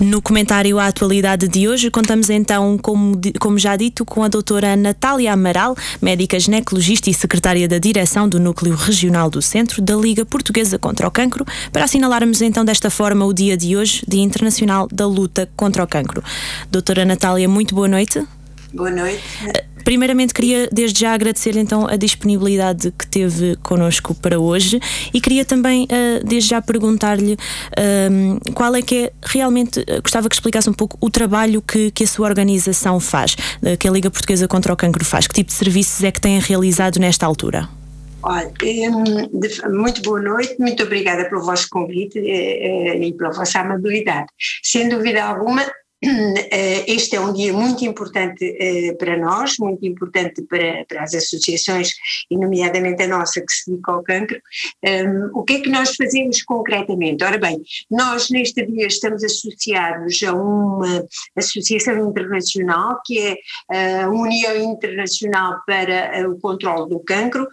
No comentário à atualidade de hoje, contamos então, como, como já dito, com a doutora Natália Amaral, médica ginecologista e secretária da direção do Núcleo Regional do Centro da Liga Portuguesa contra o Cancro, para assinalarmos então desta forma o dia de hoje, Dia Internacional da Luta contra o Cancro. Doutora Natália, muito boa noite. Boa noite. Primeiramente, queria desde já agradecer-lhe então a disponibilidade que teve connosco para hoje e queria também uh, desde já perguntar-lhe uh, qual é que é realmente, uh, gostava que explicasse um pouco o trabalho que, que a sua organização faz, que a Liga Portuguesa contra o Cancro faz, que tipo de serviços é que tem realizado nesta altura? Olha, muito boa noite, muito obrigada pelo vosso convite e pela vossa amabilidade. Sem dúvida alguma, eh, este é um dia muito importante eh, para nós, muito importante para, para as associações, e nomeadamente a nossa que se dedica ao cancro. Um, o que é que nós fazemos concretamente? Ora bem, nós neste dia estamos associados a uma associação internacional que é a União Internacional para o Controlo do Cancro,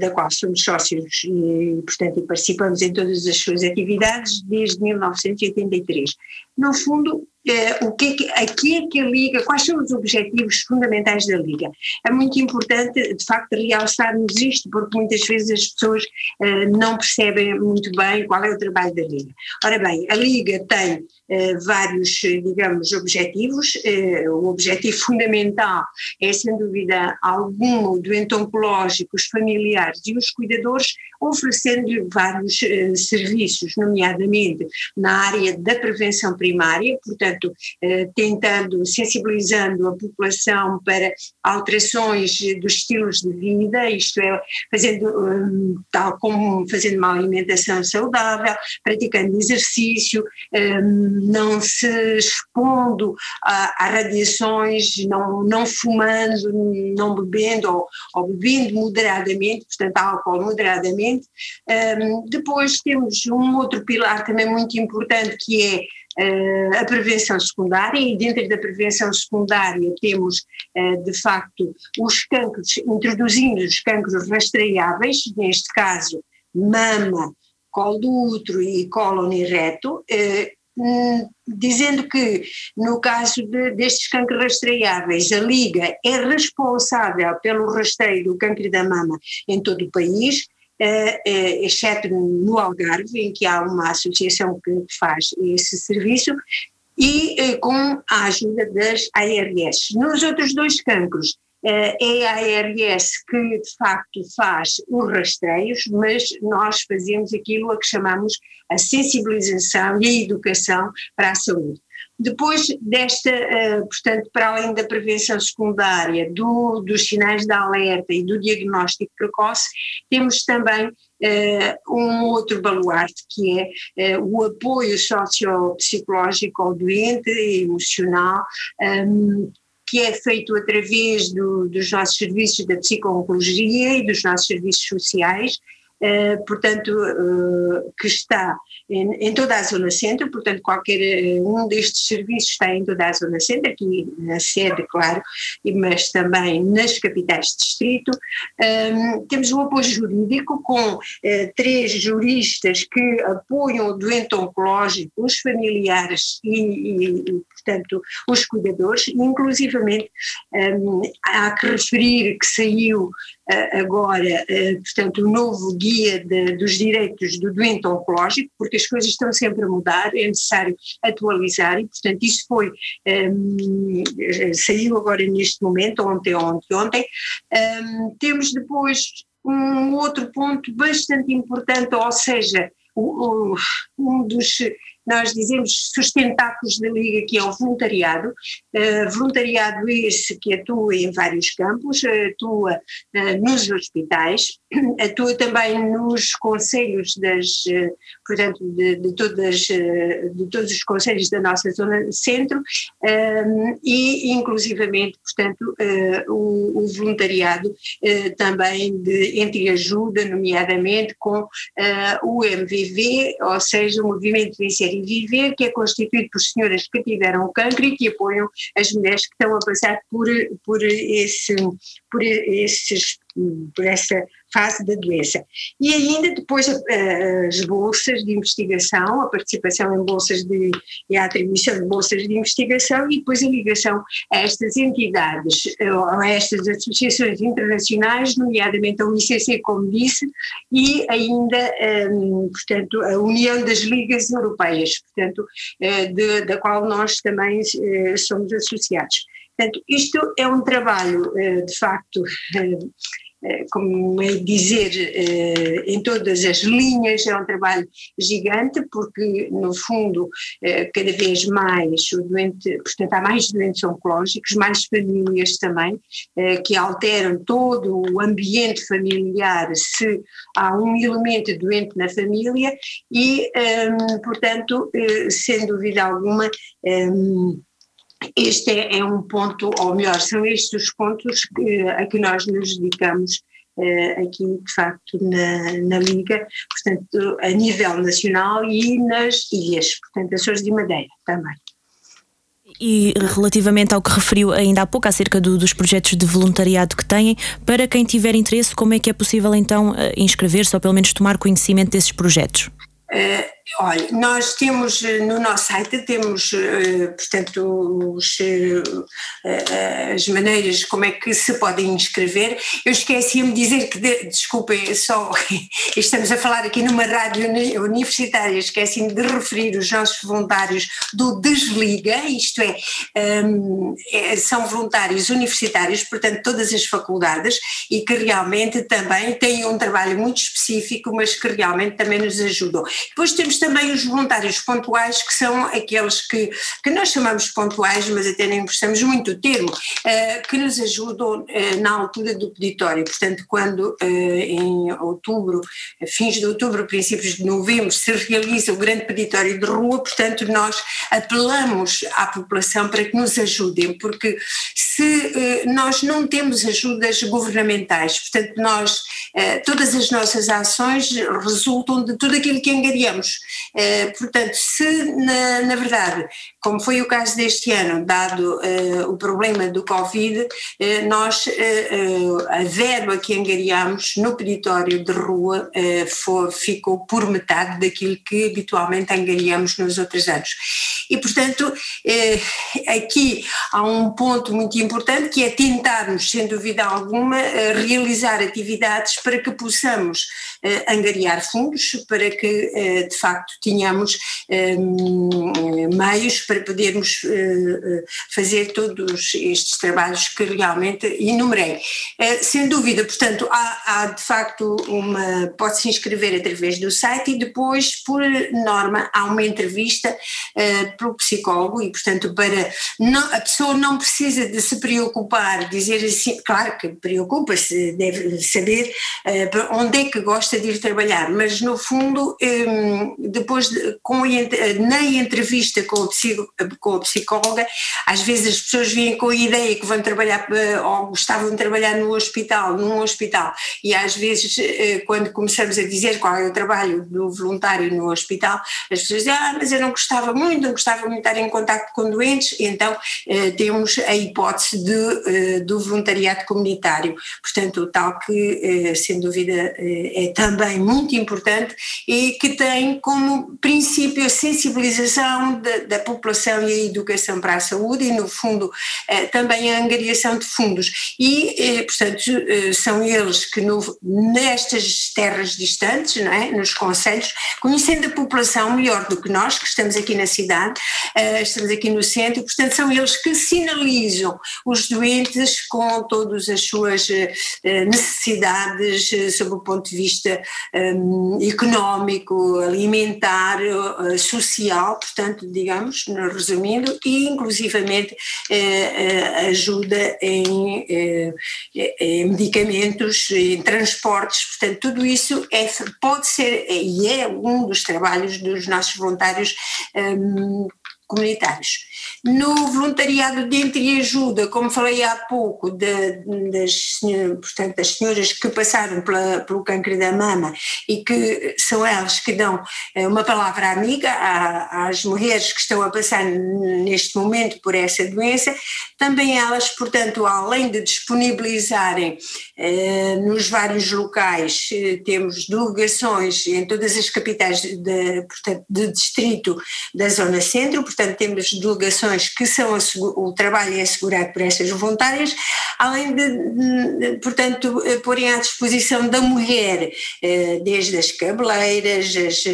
da qual somos sócios e, portanto, participamos em todas as suas atividades desde 1983. No fundo, é, o que é que, é que a Liga, quais são os objetivos fundamentais da Liga? É muito importante, de facto, realçarmos isto, porque muitas vezes as pessoas uh, não percebem muito bem qual é o trabalho da Liga. Ora bem, a Liga tem uh, vários, digamos, objetivos. Uh, o objetivo fundamental é, sem dúvida alguma, o doente oncológico, os familiares e os cuidadores, oferecendo-lhe vários serviços, nomeadamente na área da prevenção primária, portanto, eh, tentando, sensibilizando a população para alterações dos estilos de vida, isto é, fazendo, hum, tal como fazendo uma alimentação saudável, praticando exercício, não se expondo a, a radiações, não, não fumando, não bebendo ou, ou bebendo moderadamente, portanto, álcool moderadamente. Hum, depois temos um outro pilar também muito importante que é uh, a prevenção secundária e dentro da prevenção secundária temos uh, de facto os cancros, introduzindo os cancros rastreáveis, neste caso mama, colo do útero e cólon e reto, uh, dizendo que no caso de, destes cancros rastreáveis a Liga é responsável pelo rastreio do câncer da mama em todo o país, exceto no Algarve, em que há uma associação que faz esse serviço, e uh, com a ajuda das ARS. Nos outros dois cancros, é a ARS que de facto faz os rastreios, mas nós fazemos aquilo a que chamamos a sensibilização e a educação para a saúde. Depois desta, uh, portanto, para além da prevenção secundária, do, dos sinais de alerta e do diagnóstico precoce, temos também uh, um outro baluarte que é uh, o apoio sociopsicológico ao doente e emocional, ehm, que é feito através do, dos nossos serviços da psicologia e dos nossos serviços sociais, eh, portanto, uh, que está em, em, toda a zona centro, portanto, qualquer eh, um destes serviços está em toda a zona centro, aqui na sede, claro, mas também nas capitais de distrito. Um, temos um apoio jurídico com três juristas que apoiam o doente oncológico, os familiares e, e, portanto, os cuidadores, inclusivamente um, há que referir que saiu agora, portanto, o novo guia de, dos direitos do doente oncológico, porque as coisas estão sempre a mudar, é necessário atualizar e, portanto, isso foi, um, saiu agora neste momento, ontem, ontem, ontem. Um, temos depois um outro ponto bastante importante, ou seja, um dos nós dizemos sustentáculos da Liga, que é o voluntariado, uh, voluntariado esse que atua em vários campos, atua uh, nos hospitais, atua também nos conselhos das, uh, portanto, de, de, todas, de todos os conselhos da nossa zona centro e inclusivamente, portanto, o, o, voluntariado também de entreajuda, nomeadamente com o MVV, ou seja, o Movimento Vencer e Viver, que é constituído por senhoras que tiveram cancro e que apoiam as mulheres que estão a passar por, por, esse, por esses por essa fase da doença. E ainda depois as bolsas de investigação, a participação em bolsas de, e a atribuição de bolsas de investigação e depois a ligação a estas entidades, a estas associações internacionais, nomeadamente a UICC, como disse, e ainda, um, portanto, a União das Ligas Europeias, portanto, uh, de, da qual nós também somos associados. Portanto, isto é um trabalho, de facto, eh, como é dizer, eh, em todas as linhas, é um trabalho gigante, porque, no fundo, eh, cada vez mais o doente, portanto, há mais doentes oncológicos, mais famílias também, que alteram todo o ambiente familiar se há um elemento doente na família e, portanto, sem dúvida alguma, este é, é, um ponto, ou melhor, são estes os pontos que, a que nós nos dedicamos uh, aqui, de facto, na, na Liga, portanto, a nível nacional e nas ilhas, portanto, Açores de Madeira também. E relativamente ao que referiu ainda há pouco acerca do, dos projetos de voluntariado que têm, para quem tiver interesse, como é que é possível então eh, inscrever-se ou pelo menos tomar conhecimento desses projetos? Uh, olha, nós temos eh, no nosso site, temos, uh, portanto, os, uh, as maneiras como é que se podem inscrever. Eu esqueci-me de dizer que, de, desculpem, só estamos a falar aqui numa rádio universitária, esqueci-me de referir os nossos voluntários do Desliga, isto é, um, é, são voluntários universitários, portanto, todas as faculdades, e que realmente também têm um trabalho muito específico, mas que realmente também nos ajudam. Depois temos também os voluntários pontuais, que são aqueles que, que nós chamamos pontuais, mas até nem gostamos muito do termo, uh, que nos ajudam uh, na altura do peditório. Portanto, quando uh, em outubro, fins de outubro, princípios de novembro, se realiza o grande peditório de rua, portanto, nós apelamos à população para que nos ajudem, porque se nós não temos ajudas governamentais, portanto, nós, todas as nossas ações resultam de tudo aquilo que angariamos. Eh, portanto, se na, na, verdade, como foi o caso deste ano, dado o problema do Covid, nós, a verba que angariamos no peditório de rua foi, ficou por metade daquilo que habitualmente angariamos nos outros anos. E, portanto, aqui há um ponto muito importante que é tentarmos, sem dúvida alguma, realizar atividades para que possamos angariar fundos, para que de facto tínhamos ehm, meios para podermos eh, eh, fazer todos estes trabalhos que realmente enumerei. Eh, sem dúvida, portanto, há, há de facto uma. pode-se inscrever através do site e depois, por norma, há uma entrevista pelo psicólogo e, portanto, para. Não, a pessoa não precisa de se preocupar, dizer assim, claro que preocupa-se, deve saber onde é que gosta de ir trabalhar, mas no fundo ehm, depois de, com, na entrevista com, o com a psicóloga, às vezes as pessoas vêm com a ideia que vão trabalhar eh, ou gostavam de trabalhar no hospital, num hospital, e às vezes eh, quando começamos a dizer qual é o trabalho do voluntário no hospital, as pessoas dizem, ah, mas eu não gostava muito, não gostava muito de estar em contato com doentes, então eh, temos a hipótese de, do voluntariado comunitário, portanto tal que sem dúvida é também muito importante e que tem como princípio a sensibilização da, da, população e a educação para a saúde e, no fundo, eh, também a angariação de fundos. E, eh, portanto, eh, são eles que no, nestas terras distantes, não é, nos conselhos, conhecendo a população melhor do que nós, que estamos aqui na cidade, estamos aqui no centro, portanto, são eles que sinalizam os doentes com todas as suas necessidades sob o ponto de vista económico, alimentar, social, portanto, digamos, resumindo, e inclusivamente ajuda em, em, medicamentos, em transportes, portanto, tudo isso é, pode ser e é um dos trabalhos dos nossos voluntários comunitários. No voluntariado de entreajuda, como falei há pouco, de, das, portanto, das senhoras que passaram pela, pelo câncer da mama e que são elas que dão eh, uma palavra amiga às mulheres que estão a passar neste momento por essa doença, também elas, portanto, além de disponibilizarem eh, nos vários locais, eh, temos delegações em todas as capitais de, portanto, de distrito da Zona Centro, portanto, temos delegações que são, o trabalho é assegurado por essas voluntárias, além de, portanto, eh, porem à disposição da mulher, desde as cabeleiras, as,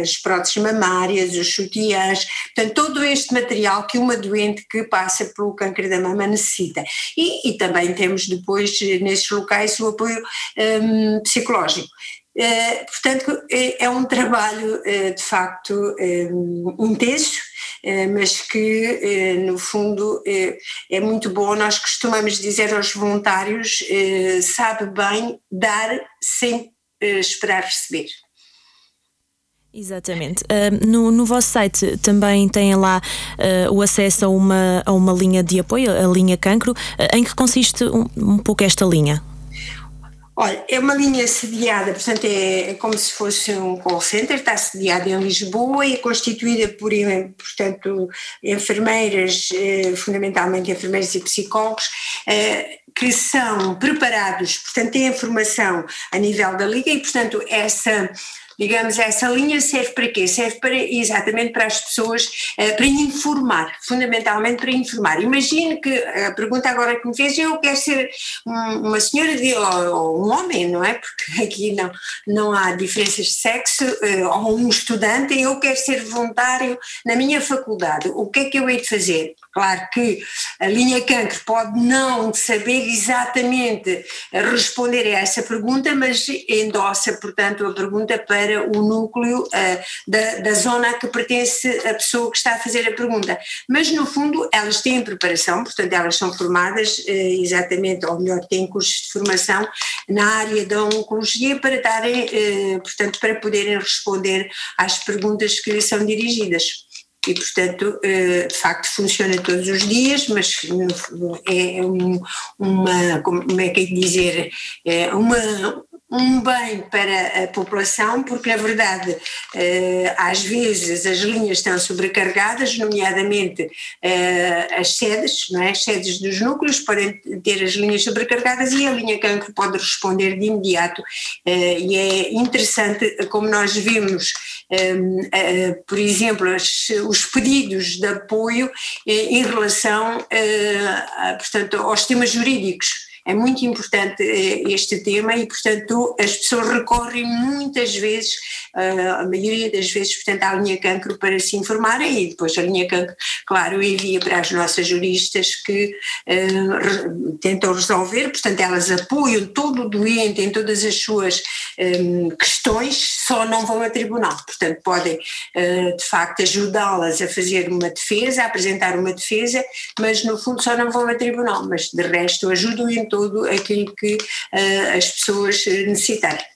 as próteses mamárias, os sutiãs, portanto, todo este material que uma doente que passa pelo câncer da mama necessita. E, e também temos depois, nesses locais, o apoio um, psicológico. Uh, portanto, é, é, um trabalho uh, de facto um, intenso, uh, mas que no fundo é muito bom. Nós costumamos dizer aos voluntários: sabe bem dar sem esperar receber. Exatamente. Uh, no, no vosso site também tem lá uh, o acesso a uma, a uma linha de apoio, a linha Cancro. Uh, em que consiste um, um, pouco esta linha? Olha, é uma linha sediada, portanto é, é, como se fosse um call center, está sediada em Lisboa e é constituída por, portanto, enfermeiras, fundamentalmente enfermeiros e psicólogos, que são preparados, portanto têm formação a nível da liga e, portanto, essa digamos, essa linha serve para quê? Serve para, exatamente para as pessoas, uh, para informar, fundamentalmente para informar. Imagine que a pergunta agora que me fez, eu quero ser um, uma senhora de, ou, um homem, não é? Porque aqui não, não há diferenças de sexo, uh, ou um estudante, eu quero ser voluntário na minha faculdade. O que é que eu hei de fazer? Claro que a linha cancro pode não saber exatamente responder a essa pergunta, mas endossa, portanto, a pergunta para o núcleo uh, da, da zona a que pertence a pessoa que está a fazer a pergunta. Mas, no fundo, elas têm preparação, portanto, elas são formadas uh, exatamente, ou melhor, têm cursos de formação na área da oncologia para darem, uh, portanto, para poderem responder às perguntas que lhes são dirigidas e portanto de facto funciona todos os dias, mas é uma, como é que é dizer, é uma, um bem para a população, porque na verdade eh, às vezes as linhas estão sobrecarregadas, nomeadamente eh, as sedes, não é? as sedes dos núcleos podem ter as linhas sobrecarregadas e a linha cancro pode responder de imediato eh, e é interessante como nós vimos, por exemplo, os pedidos de apoio em relação portanto, aos temas jurídicos é muito importante eh, este tema e, portanto, as pessoas recorrem muitas vezes, eh, a maioria das vezes, portanto, à linha cancro para se informarem e depois a linha cancro, claro, envia para as nossas juristas que uh, tentam resolver, portanto, elas apoiam todo o doente em todas as suas um, questões, só não vão a tribunal, portanto, podem uh, de facto ajudá-las a fazer uma defesa, a apresentar uma defesa, mas no fundo só não vão a tribunal, mas de resto ajudam em todo aquilo que uh, as pessoas necessitarem.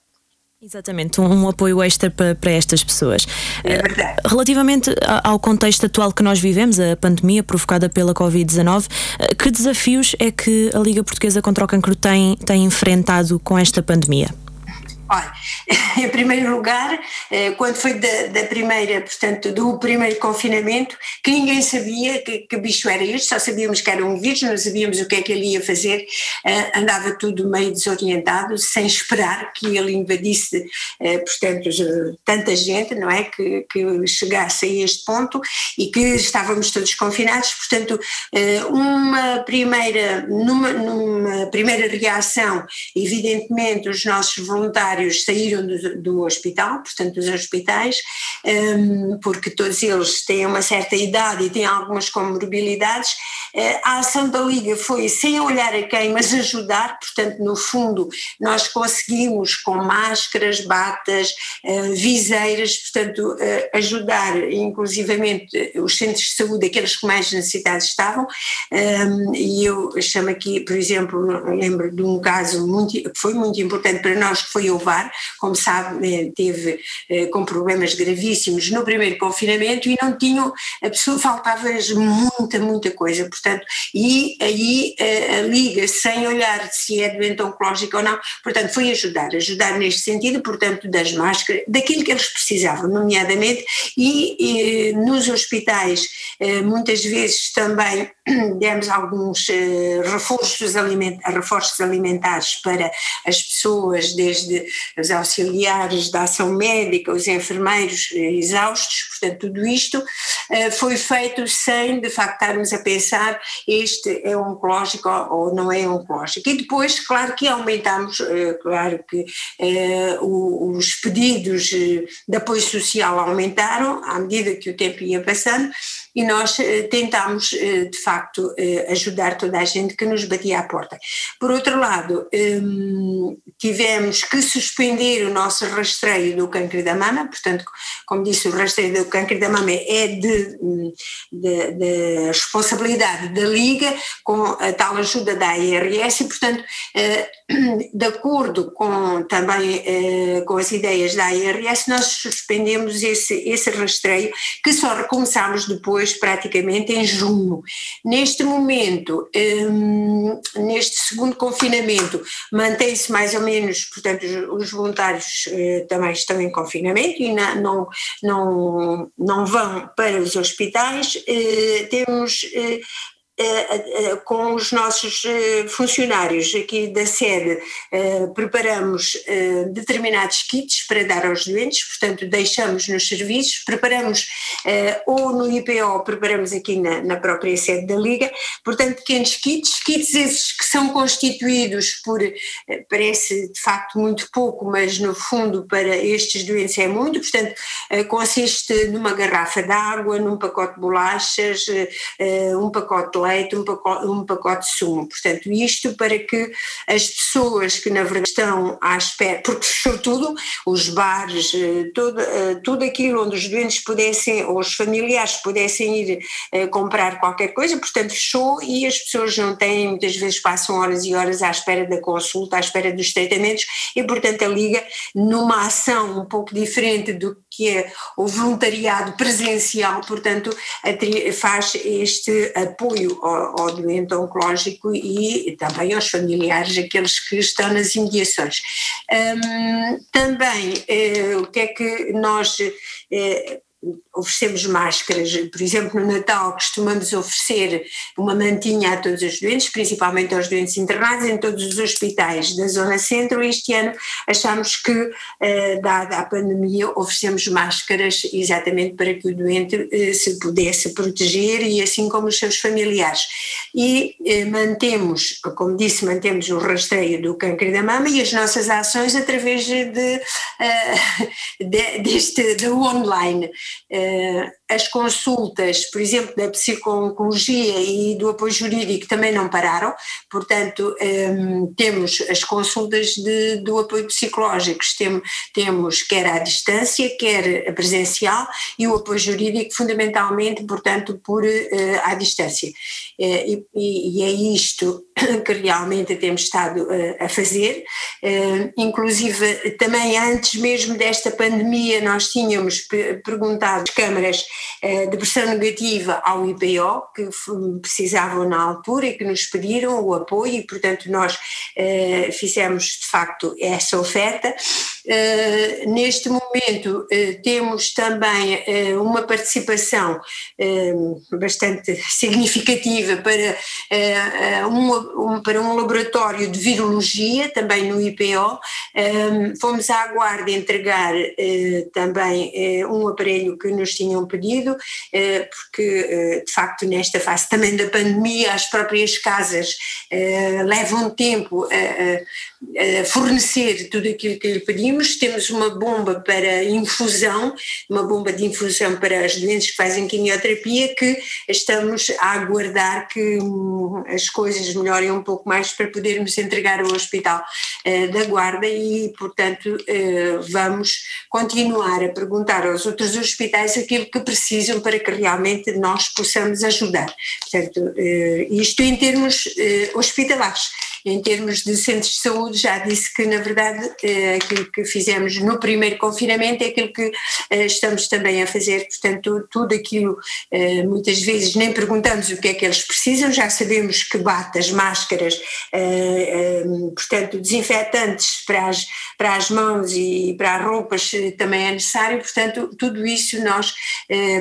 Exatamente, um, um, apoio extra para, para estas pessoas. É verdade. Uh, relativamente ao contexto atual que nós vivemos, a pandemia provocada pela Covid-19, uh, que desafios é que a Liga Portuguesa contra o Cancro tem, tem enfrentado com esta pandemia? Olha, em primeiro lugar, eh, quando foi da, da, primeira, portanto, do primeiro confinamento, que ninguém sabia que, que, bicho era este, só sabíamos que era um vírus, não sabíamos o que é que ele ia fazer, eh, andava tudo meio desorientado, sem esperar que ele invadisse, eh, portanto, tanta gente, não é, que, que chegasse a este ponto e que estávamos todos confinados, portanto, uma primeira, numa, numa primeira reação, evidentemente, os nossos voluntários voluntários saíram do, do hospital, portanto dos hospitais, um, porque todos eles têm uma certa idade e têm algumas comorbilidades. Uh, a ação da Liga foi sem olhar a quem, mas ajudar, portanto no fundo nós conseguimos com máscaras, batas, uh, viseiras, portanto uh, ajudar inclusivamente os centros de saúde, aqueles que mais necessitados estavam, um, e eu chamo aqui, por exemplo, lembro de um caso muito, que foi muito importante para nós, que foi o salvar, como sabe, teve com problemas gravíssimos no primeiro confinamento e não tinham, faltava-lhes muita, muita coisa, portanto, e aí a, a Liga, sem olhar se é doente oncológico ou não, portanto, foi ajudar, ajudar neste sentido, portanto, das máscaras, daquilo que eles precisavam, nomeadamente, e, e nos hospitais, muitas vezes também demos alguns reforços, aliment, reforços alimentares para as pessoas, desde os auxiliares da ação médica, os enfermeiros exaustos, portanto, tudo isto foi feito sem, de facto, estarmos a pensar este é oncológico ou não é oncológico. E depois, claro que aumentamos, claro que os pedidos de apoio social aumentaram à medida que o tempo ia passando e nós tentámos, de facto, ajudar toda a gente que nos batia à porta. Por outro lado, hum, tivemos que suspender o nosso rastreio do câncer da mama, portanto, como disse, o rastreio do câncer da mama é de, de, de responsabilidade da Liga, com a tal ajuda da ARS, e, portanto, eh, de acordo com também eh, com as ideias da ARS, nós suspendemos esse, esse rastreio, que só recomeçámos depois, praticamente em junho. Neste momento, hum, neste segundo confinamento, mantém-se mais ou menos, portanto, os, voluntários eh, também estão em confinamento e não, não, não, não vão para os hospitais. Eh, temos eh, com os nossos eh, funcionários aqui da sede, preparamos determinados kits para dar aos doentes, portanto, deixamos nos serviços, preparamos ou no IPO, preparamos aqui na, na própria sede da Liga, portanto, pequenos kits, kits esses que são constituídos por, parece de facto muito pouco, mas no fundo para estes doentes é muito, portanto, consiste numa garrafa de água, num pacote de bolachas, um pacote de leite, um pacote, um pacote de sumo. Portanto, isto para que as pessoas que na verdade estão à espera, porque fechou tudo, os bares, eh, tudo, eh, tudo aquilo onde os doentes pudessem, ou os familiares pudessem ir eh, comprar qualquer coisa, portanto fechou e as pessoas não têm, muitas vezes passam horas e horas à espera da consulta, à espera dos tratamentos e portanto a Liga, numa ação um pouco diferente do que é o voluntariado presencial, portanto faz este apoio ao, ao doente oncológico e também aos familiares, aqueles que estão nas imediações. Um, também, uh, o que é que nós uh, oferecemos máscaras, por exemplo, no Natal costumamos oferecer uma mantinha a todos os doentes, principalmente aos doentes internados em todos os hospitais da Zona Centro. Este ano achamos que, eh, dada a pandemia, oferecemos máscaras exatamente para que o doente eh, se pudesse proteger e assim como os seus familiares. E eh, mantemos, como disse, mantemos o rastreio do câncer da mama e as nossas ações através de, de deste do online. Eh, as consultas, por exemplo, da psicologia e do apoio jurídico também não pararam, portanto, um, temos as consultas de, do apoio psicológico, temos, temos quer à distância, quer presencial, e o apoio jurídico fundamentalmente, portanto, por uh, à distância. Uh, e, e, é isto que realmente temos estado uh, a fazer, inclusive também antes mesmo desta pandemia nós tínhamos perguntado às câmaras eh, de pressão negativa ao IPO, que precisavam na altura e que nos pediram o apoio, e portanto nós eh, fizemos de facto essa oferta. Eh, neste momento temos também uma participação bastante significativa para, um, para um laboratório de virologia, também no IPO. fomos à Guarda entregar também um aparelho que nos tinham pedido porque de facto nesta fase também da pandemia as próprias casas levam tempo a, fornecer tudo aquilo que lhe pedimos. Temos uma bomba para infusão, uma bomba de infusão para as doentes que fazem quimioterapia que estamos a aguardar que hum, as coisas melhorem um pouco mais para podermos entregar ao Hospital da Guarda e, portanto, vamos continuar a perguntar aos outros hospitais aquilo que precisam para que realmente nós possamos ajudar. Portanto, eh, isto em termos eh, hospitalares. Em termos de centros de saúde, já disse que, na verdade, aquilo que fizemos no primeiro confinamento é aquilo que estamos também a fazer, portanto, tudo aquilo, muitas vezes nem perguntamos o que é que eles precisam, já sabemos que batas, máscaras, portanto, desinfetantes para as, para as mãos e para as roupas também é necessário, portanto, tudo isso nós,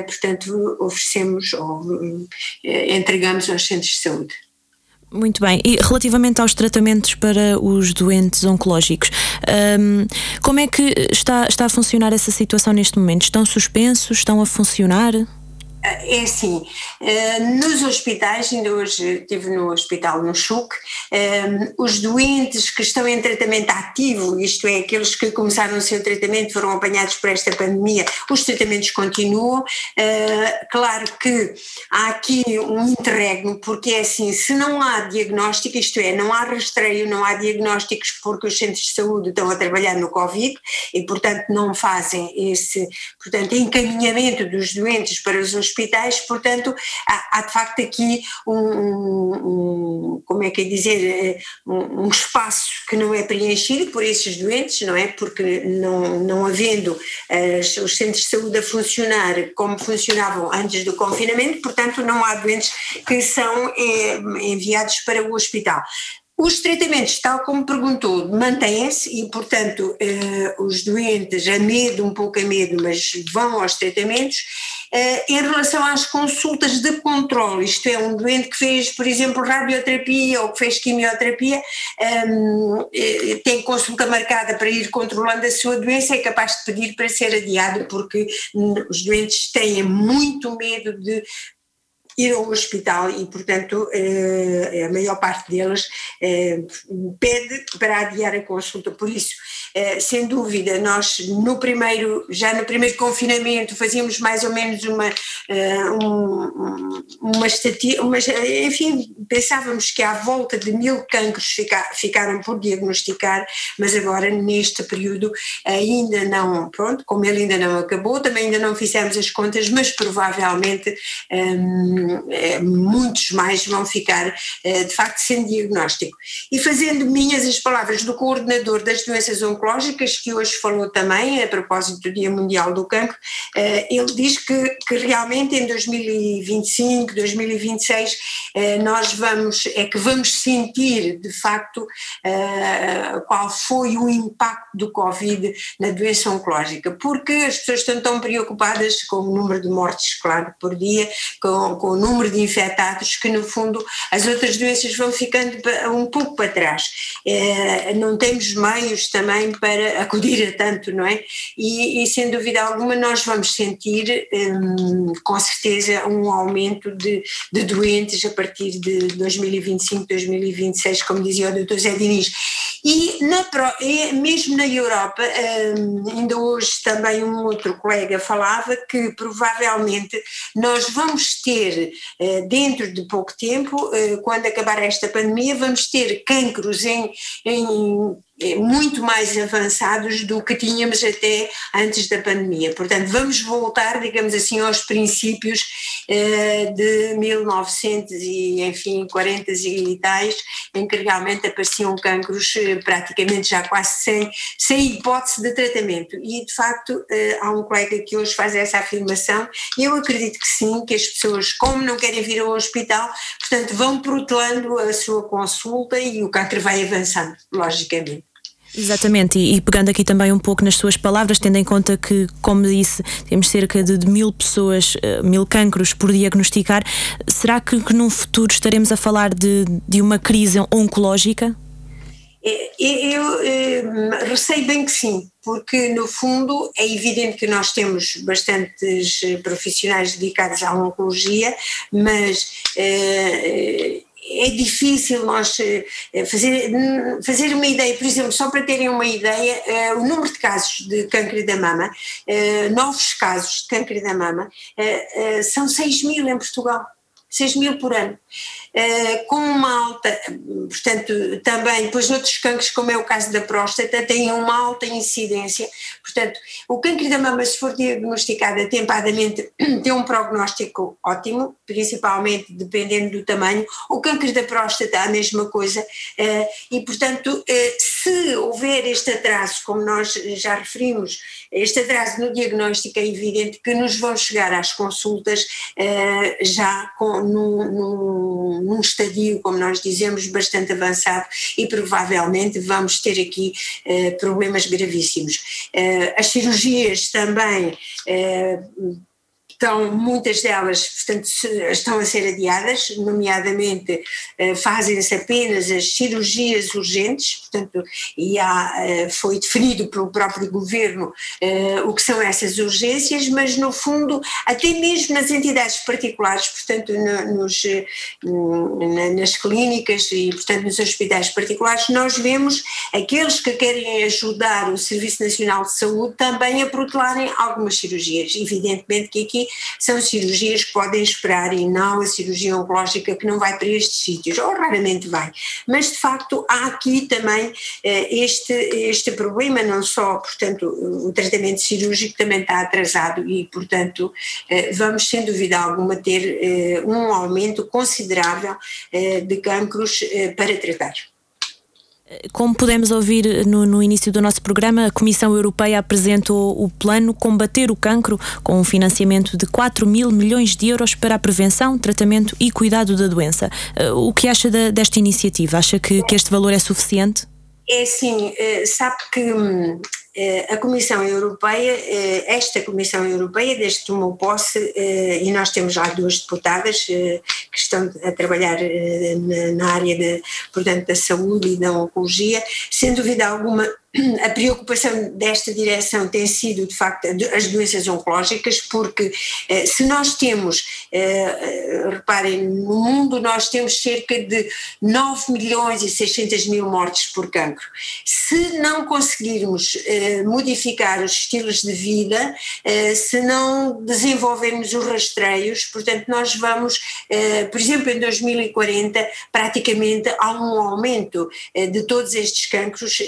portanto, oferecemos ou entregamos aos centros de saúde. Muito bem. E relativamente aos tratamentos para os doentes oncológicos, um, como é que está, está a funcionar essa situação neste momento? Estão suspensos? Estão a funcionar? É assim, eh, nos hospitais, ainda hoje estive no hospital no Chuc, eh, os doentes que estão em tratamento ativo, isto é, aqueles que começaram o seu tratamento, foram apanhados por esta pandemia, os tratamentos continuam. Eh, claro que há aqui um interregno, porque é assim, se não há diagnóstico, isto é, não há rastreio, não há diagnósticos porque os centros de saúde estão a trabalhar no Covid e, portanto, não fazem esse, portanto, encaminhamento dos doentes para os hospitais hospitais, portanto, há, há de facto aqui um, um, como é que é dizer, eh, um, um, espaço que não é preenchido por esses doentes, não é? Porque não, não havendo as, os centros de saúde a funcionar como funcionavam antes do confinamento, portanto, não há doentes que são é, enviados para o hospital. Os tratamentos, tal como perguntou, mantêm-se e, portanto, eh, os doentes, a medo, um pouco a medo, mas vão aos tratamentos. Eh, em relação às consultas de controle, isto é, um doente que fez, por exemplo, radioterapia ou que fez quimioterapia, ehm, eh, tem consulta marcada para ir controlando a sua doença, é capaz de pedir para ser adiado, porque os doentes têm muito medo de ir ao hospital e, portanto, eh, a maior parte deles eh, pede para adiar a consulta. Por isso, eh, sem dúvida, nós no primeiro, já no primeiro confinamento fazíamos mais ou menos uma, um, uma estatística, enfim, pensávamos que à volta de mil cancros fica, ficaram por diagnosticar, mas agora neste período ainda não, pronto, como ele ainda não acabou, também ainda não fizemos as contas, mas provavelmente é, muitos mais vão ficar é, de facto sem diagnóstico. E fazendo minhas as palavras do coordenador das doenças oncológicas, que hoje falou também a propósito do Dia Mundial do Cancro, é, ele diz que, que realmente em 2025, 2026, nós vamos, é que vamos sentir de facto qual foi o impacto do Covid na doença oncológica, porque as pessoas estão tão preocupadas com o número de mortes, claro, por dia, com, com número de infectados que no fundo as outras doenças vão ficando um pouco para trás. É, não temos meios também para acudir a tanto, não é? E, e sem dúvida alguma nós vamos sentir hum, com certeza um aumento de, de doentes a partir de 2025, 2026, como dizia o Dr. Zé Diniz. E na, mesmo na Europa, hum, ainda hoje também um outro colega falava que provavelmente nós vamos ter eh, dentro de pouco tempo, eh, quando acabar esta pandemia, vamos ter cancros em, em muito mais avançados do que tínhamos até antes da pandemia. Portanto, vamos voltar, digamos assim, aos princípios eh, de 1900 e, enfim, 40 tais, em que realmente apareciam cancros eh, praticamente já quase sem, sem hipótese de tratamento. E, de facto, eh, há um colega que hoje faz essa afirmação, e eu acredito que sim, que as pessoas, como não querem vir ao hospital, portanto, vão protelando a sua consulta e o cancro vai avançando, logicamente. Exatamente, e, e, pegando aqui também um pouco nas suas palavras, tendo em conta que, como disse, temos cerca de, de mil pessoas, uh, mil cancros por diagnosticar, será que, que num futuro estaremos a falar de, de uma crise oncológica? É, eu, eu, eu receio bem que sim, porque no fundo é evidente que nós temos bastantes eh, profissionais dedicados à oncologia, mas eh, é difícil nós eh, fazer, fazer uma ideia, por exemplo, só para terem uma ideia, eh, o número de casos de câncer da mama, eh, novos casos de câncer da mama, são 6 mil em Portugal. 6 mil por ano. Uh, com uma alta, portanto, também, depois outros cancros, como é o caso da próstata, têm uma alta incidência. Portanto, o câncer da mama, se for diagnosticado atempadamente, tem um prognóstico ótimo, principalmente dependendo do tamanho. O câncer da próstata, a mesma coisa. Uh, e, portanto, uh, se houver este atraso, como nós já referimos, este atraso no diagnóstico é evidente que nos vão chegar às consultas já com, num, num estadio, como nós dizemos, bastante avançado e provavelmente vamos ter aqui uh, problemas gravíssimos. Uh, as cirurgias também uh, estão, muitas delas, portanto, estão a ser adiadas, nomeadamente eh, fazem-se apenas as cirurgias urgentes, portanto, e há, eh, foi definido pelo próprio governo eh, o que são essas urgências, mas no fundo, até mesmo nas entidades particulares, portanto, nos, nas clínicas e, portanto, nos hospitais particulares, nós vemos aqueles que querem ajudar o Serviço Nacional de Saúde também a protelarem algumas cirurgias. Evidentemente que aqui são cirurgias que podem esperar e não a cirurgia oncológica que não vai para estes sítios, ou raramente vai. Mas de facto há aqui também eh, este, este problema, não só, portanto, o tratamento cirúrgico também está atrasado e, portanto, eh, vamos sem dúvida alguma ter eh, um aumento considerável de cancros para tratar. Como pudemos ouvir no, no, início do nosso programa, a Comissão Europeia apresentou o plano Combater o Cancro, com um financiamento de 4 mil milhões de euros para a prevenção, tratamento e cuidado da doença. Eh, o que acha de, desta iniciativa? Acha que, que este valor é suficiente? É sim, eh, sabe que hum, a Comissão Europeia, eh, esta Comissão Europeia, desde que tomou posse, eh, e nós temos lá duas deputadas que estão a trabalhar na área de, portanto, da saúde e da oncologia, sem dúvida alguma a preocupação desta direção tem sido, de facto, as doenças oncológicas, porque eh, se nós temos, eh, reparem, no mundo nós temos cerca de 9 milhões e 600 mil mortes por cancro. Se não conseguirmos eh, modificar os estilos de vida, se não desenvolvermos os rastreios, portanto, nós vamos, por exemplo, em 2040, praticamente há um aumento de todos estes cancros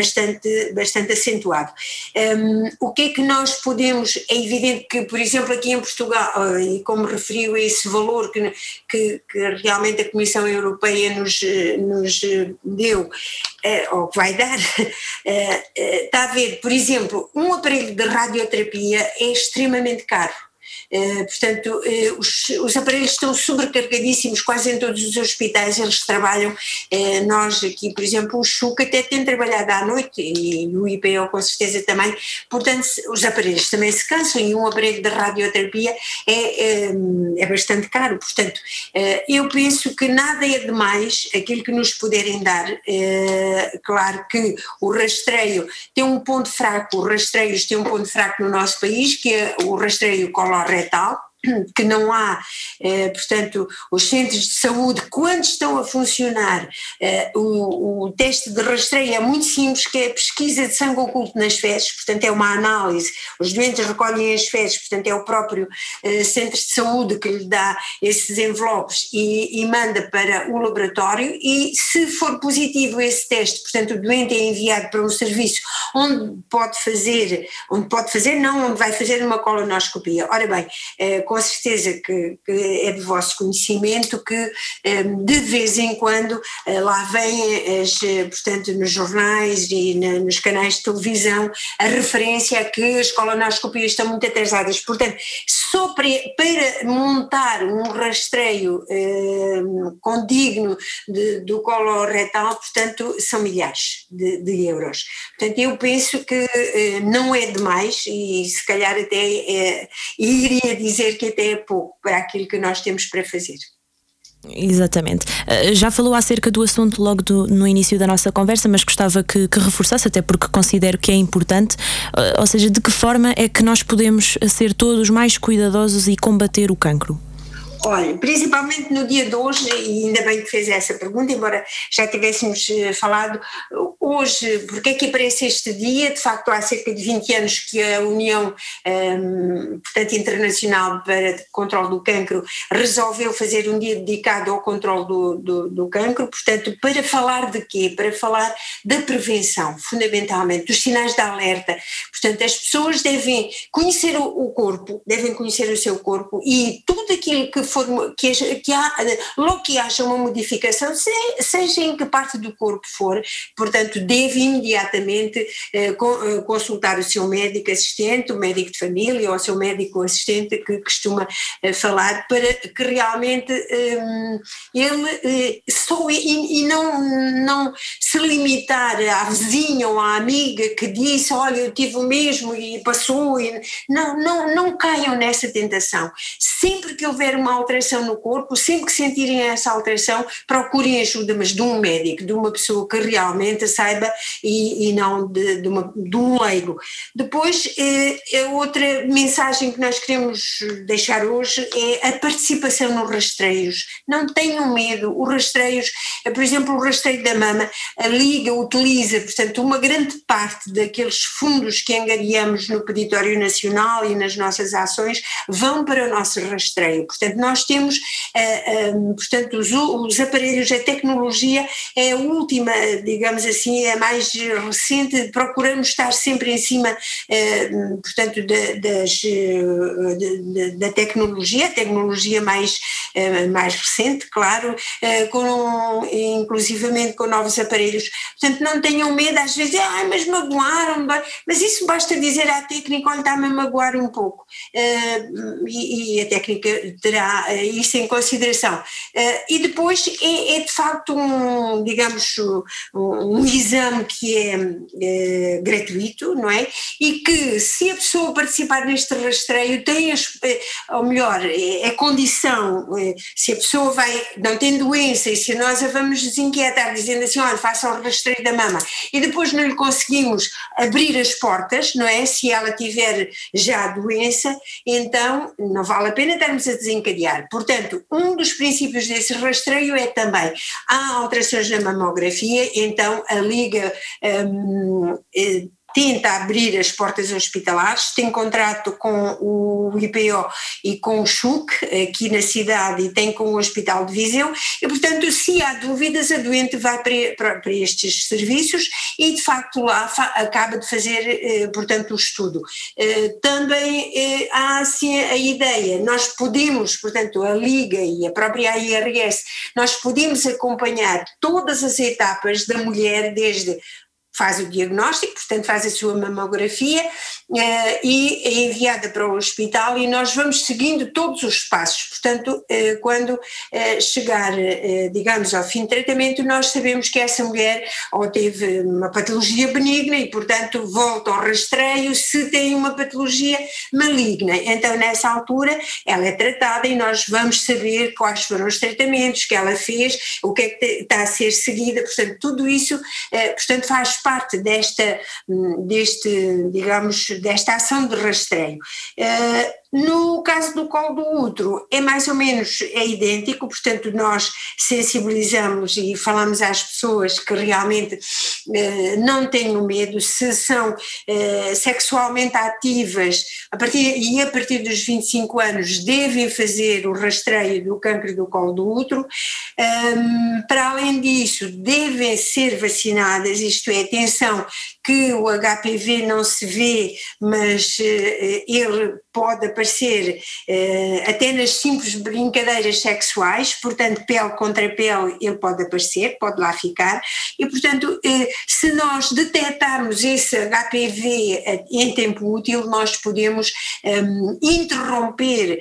bastante, bastante acentuado. Um, o que é que nós podemos, é evidente que, por exemplo, aqui em Portugal, ah, e como referiu esse valor que, que, que realmente a Comissão Europeia nos, nos deu, uh, ou que vai dar, está a ver, por exemplo, um aparelho de radioterapia é extremamente caro eh, portanto, eh, os, os, aparelhos estão sobrecarregadíssimos quase em todos os hospitais, eles trabalham, eh, nós aqui, por exemplo, o Chuca até tem trabalhado à noite e, o IPO com certeza também, portanto, os aparelhos também se cansam e um aparelho de radioterapia é, é, é bastante caro, portanto, eu penso que nada é demais aquilo que nos puderem dar, claro que o rastreio tem um ponto fraco, os rastreios têm um ponto fraco no nosso país, que é o rastreio colorectal tal que não há, eh, portanto, os centros de saúde, quando estão a funcionar, eh, o, o, teste de rastreio é muito simples, que é a pesquisa de sangue oculto nas fezes, portanto é uma análise, os doentes recolhem as fezes, portanto é o próprio eh, centro de saúde que lhe dá esses envelopes e, e, manda para o laboratório e se for positivo esse teste, portanto o doente é enviado para um serviço onde pode fazer, onde pode fazer, não, onde vai fazer uma colonoscopia. Ora bem, eh, com certeza que, que, é de vosso conhecimento que eh, de vez em quando eh, lá vem, as, eh, portanto, nos jornais e nos canais de televisão a referência a que as colonoscopias estão muito atrasadas. Portanto, só para, para montar um rastreio condigno de, do colo retal, portanto, são milhares de, de euros. Portanto, eu penso que não é demais e se calhar até iria dizer que até é pouco para aquilo que nós temos para fazer. Exatamente. Uh, já falou acerca do assunto logo do, no início da nossa conversa, mas gostava que, que reforçasse, até porque considero que é importante. Uh, ou seja, de que forma é que nós podemos ser todos mais cuidadosos e combater o cancro? Olha, principalmente no dia de hoje, e ainda bem que fez essa pergunta, embora já tivéssemos eh, falado, hoje, porque é que aparece este dia? De facto, há cerca de 20 anos que a União um, ehm, portanto, Internacional para o Controlo do Cancro resolveu fazer um dia dedicado ao controle do, do, do cancro, portanto, para falar de quê? Para falar da prevenção, fundamentalmente, dos sinais de alerta. Portanto, as pessoas devem conhecer o, o corpo, devem conhecer o seu corpo e tudo aquilo que que, que há, logo que haja uma modificação, seja em que parte do corpo for, portanto, deve imediatamente eh, eh, consultar o seu médico assistente, o médico de família ou o seu médico assistente que costuma eh, falar, para que realmente um, ele só e, e, não, não se limitar à vizinha ou à amiga que disse, olha, eu tive o mesmo e passou, e, não, não, não caiam nessa tentação. Sempre que houver uma alteração no corpo, sempre que sentirem essa alteração, procurem ajuda, mas de um médico, de uma pessoa que realmente saiba e, e não de, de, uma, de, um leigo. Depois, eh, a outra mensagem que nós queremos deixar hoje é a participação nos rastreios. Não tenham medo, os rastreios, eh, por exemplo, o rastreio da mama, a Liga utiliza, portanto, uma grande parte daqueles fundos que angariamos no Peditório Nacional e nas nossas ações vão para o nosso rastreio. Portanto, nós temos, uh, um, portanto, os, os, aparelhos, a tecnologia é a última, digamos assim, é a mais recente, procuramos estar sempre em cima, uh, portanto, da, das, uh, da tecnologia, a tecnologia mais, mais recente, claro, com, inclusivamente com novos aparelhos. Portanto, não tenham medo, às vezes, ah, mas magoaram, mas isso basta dizer à técnica, olha, está-me a magoar um pouco. e, e a técnica terá uh, isso em consideração. Uh, e depois é, é, de facto um, digamos, um, um exame que é uh, gratuito, não é? E que se a pessoa participar neste rastreio tem, as, ou melhor, é, é condição, se a pessoa vai, não tem doença e se nós a vamos desinquietar dizendo assim, olha, faça o rastreio da mama e depois não lhe conseguimos abrir as portas, não é? Se ela tiver já a doença, então não vale a pena estarmos a desencadear. Portanto, um dos princípios desse rastreio é também, há alterações na mamografia, então a Liga um, eh, tenta abrir as portas hospitalares, tem contrato com o IPO e com o CHUC aqui na cidade e tem com o Hospital de Viseu e portanto se há dúvidas a doente vai para, para, estes serviços e de facto lá acaba de fazer eh, portanto o estudo. Eh, também eh, há assim a ideia, nós podemos, portanto a Liga e a própria IRS, nós podemos acompanhar todas as etapas da mulher desde faz o diagnóstico, portanto faz a sua mamografia uh, e é enviada para o hospital e nós vamos seguindo todos os passos. Portanto, uh, quando uh, chegar, digamos, ao fim do tratamento, nós sabemos que essa mulher ou teve uma patologia benigna e, portanto, volta ao rastreio se tem uma patologia maligna. Então, nessa altura, ela é tratada e nós vamos saber quais foram os tratamentos que ela fez, o que é que está a ser seguida, portanto, tudo isso, portanto, faz parte desta, hum, deste, digamos, desta ação de rastreio. No caso do colo do útero, é mais ou menos é idêntico, portanto, nós sensibilizamos e falamos às pessoas que realmente eh, não tenham medo, se são eh, sexualmente ativas a partir, e a partir dos 25 anos devem fazer o rastreio do câncer do colo do útero. Um, para além disso, devem ser vacinadas, isto é, atenção, que o HPV não se vê, mas eh, ele pode aparecer eh, até nas simples brincadeiras sexuais, portanto, pele contra pele ele pode aparecer, pode lá ficar, e portanto, eh, se nós detectarmos esse HPV em tempo útil, nós podemos um, interromper,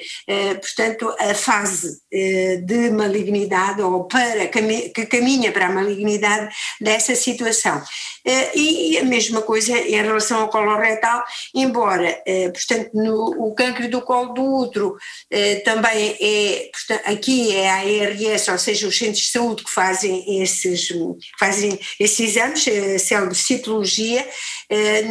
portanto, a fase de malignidade ou para que caminha para a malignidade dessa situação. E a mesma coisa em relação ao colo retal, embora, portanto, no, o câncer do colo do útero também é, portanto, aqui é a ARS, ou seja, os centros de saúde que fazem esses, fazem esses exames, a citologia,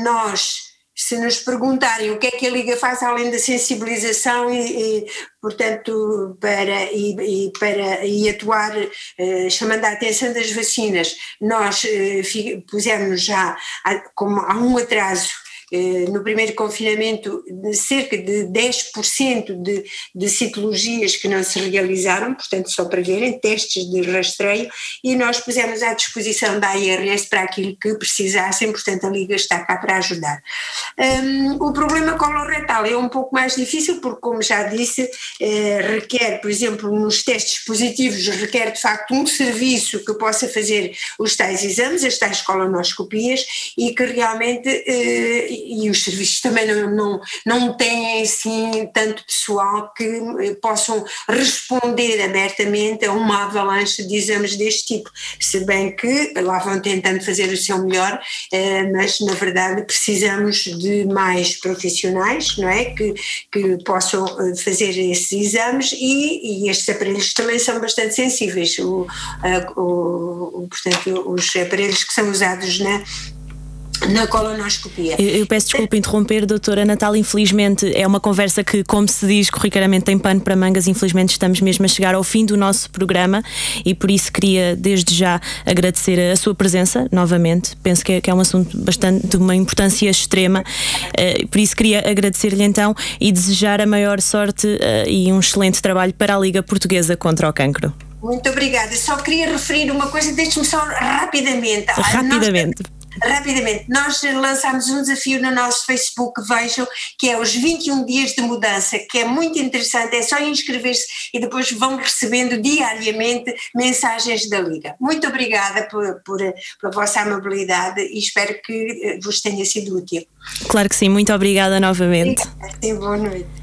nós se nos perguntarem o que é que a Liga faz além da sensibilização e, e portanto, para, e, e, para e atuar eh, chamando a atenção das vacinas, nós eh, pusemos já, como há um atraso no primeiro confinamento cerca de 10% de, de citologias que não se realizaram, portanto só para verem, testes de rastreio, e nós pusemos à disposição da ARS para aquilo que precisassem, portanto a Liga está cá para ajudar. Um, o problema coloretal é um pouco mais difícil porque, como já disse, eh, requer, por exemplo, nos testes positivos, requer de facto um serviço que possa fazer os tais exames, as tais colonoscopias, e que realmente eh, e os serviços também não, não, não têm assim tanto pessoal que eh, possam responder abertamente a uma avalanche de exames deste tipo, se bem que lá vão tentando fazer o seu melhor, eh, mas na verdade precisamos de mais profissionais, não é, que, que possam eh, fazer esses exames e, e estes aparelhos também são bastante sensíveis, o, o, portanto os aparelhos que são usados na na colonoscopia. Eu, eu, peço desculpa interromper, doutora Natal. Infelizmente é uma conversa que, como se diz corriqueiramente, tem pano para mangas. Infelizmente estamos mesmo a chegar ao fim do nosso programa e por isso queria desde já agradecer a sua presença novamente. Penso que é, que é um assunto bastante de uma importância extrema. Uh, por isso queria agradecer-lhe então e desejar a maior sorte uh, e um excelente trabalho para a Liga Portuguesa contra o Cancro. Muito obrigada. Só queria referir uma coisa, deixe-me só rapidamente. Rapidamente. Nós rapidamente, nós lançámos um desafio no nosso Facebook, vejam, que é os 21 dias de mudança, que é muito interessante, é só inscrever-se e depois vão recebendo diariamente mensagens da Liga. Muito obrigada por, por, pela vossa amabilidade e espero que vos tenha sido útil. Claro que sim, muito obrigada novamente. Sim, boa noite.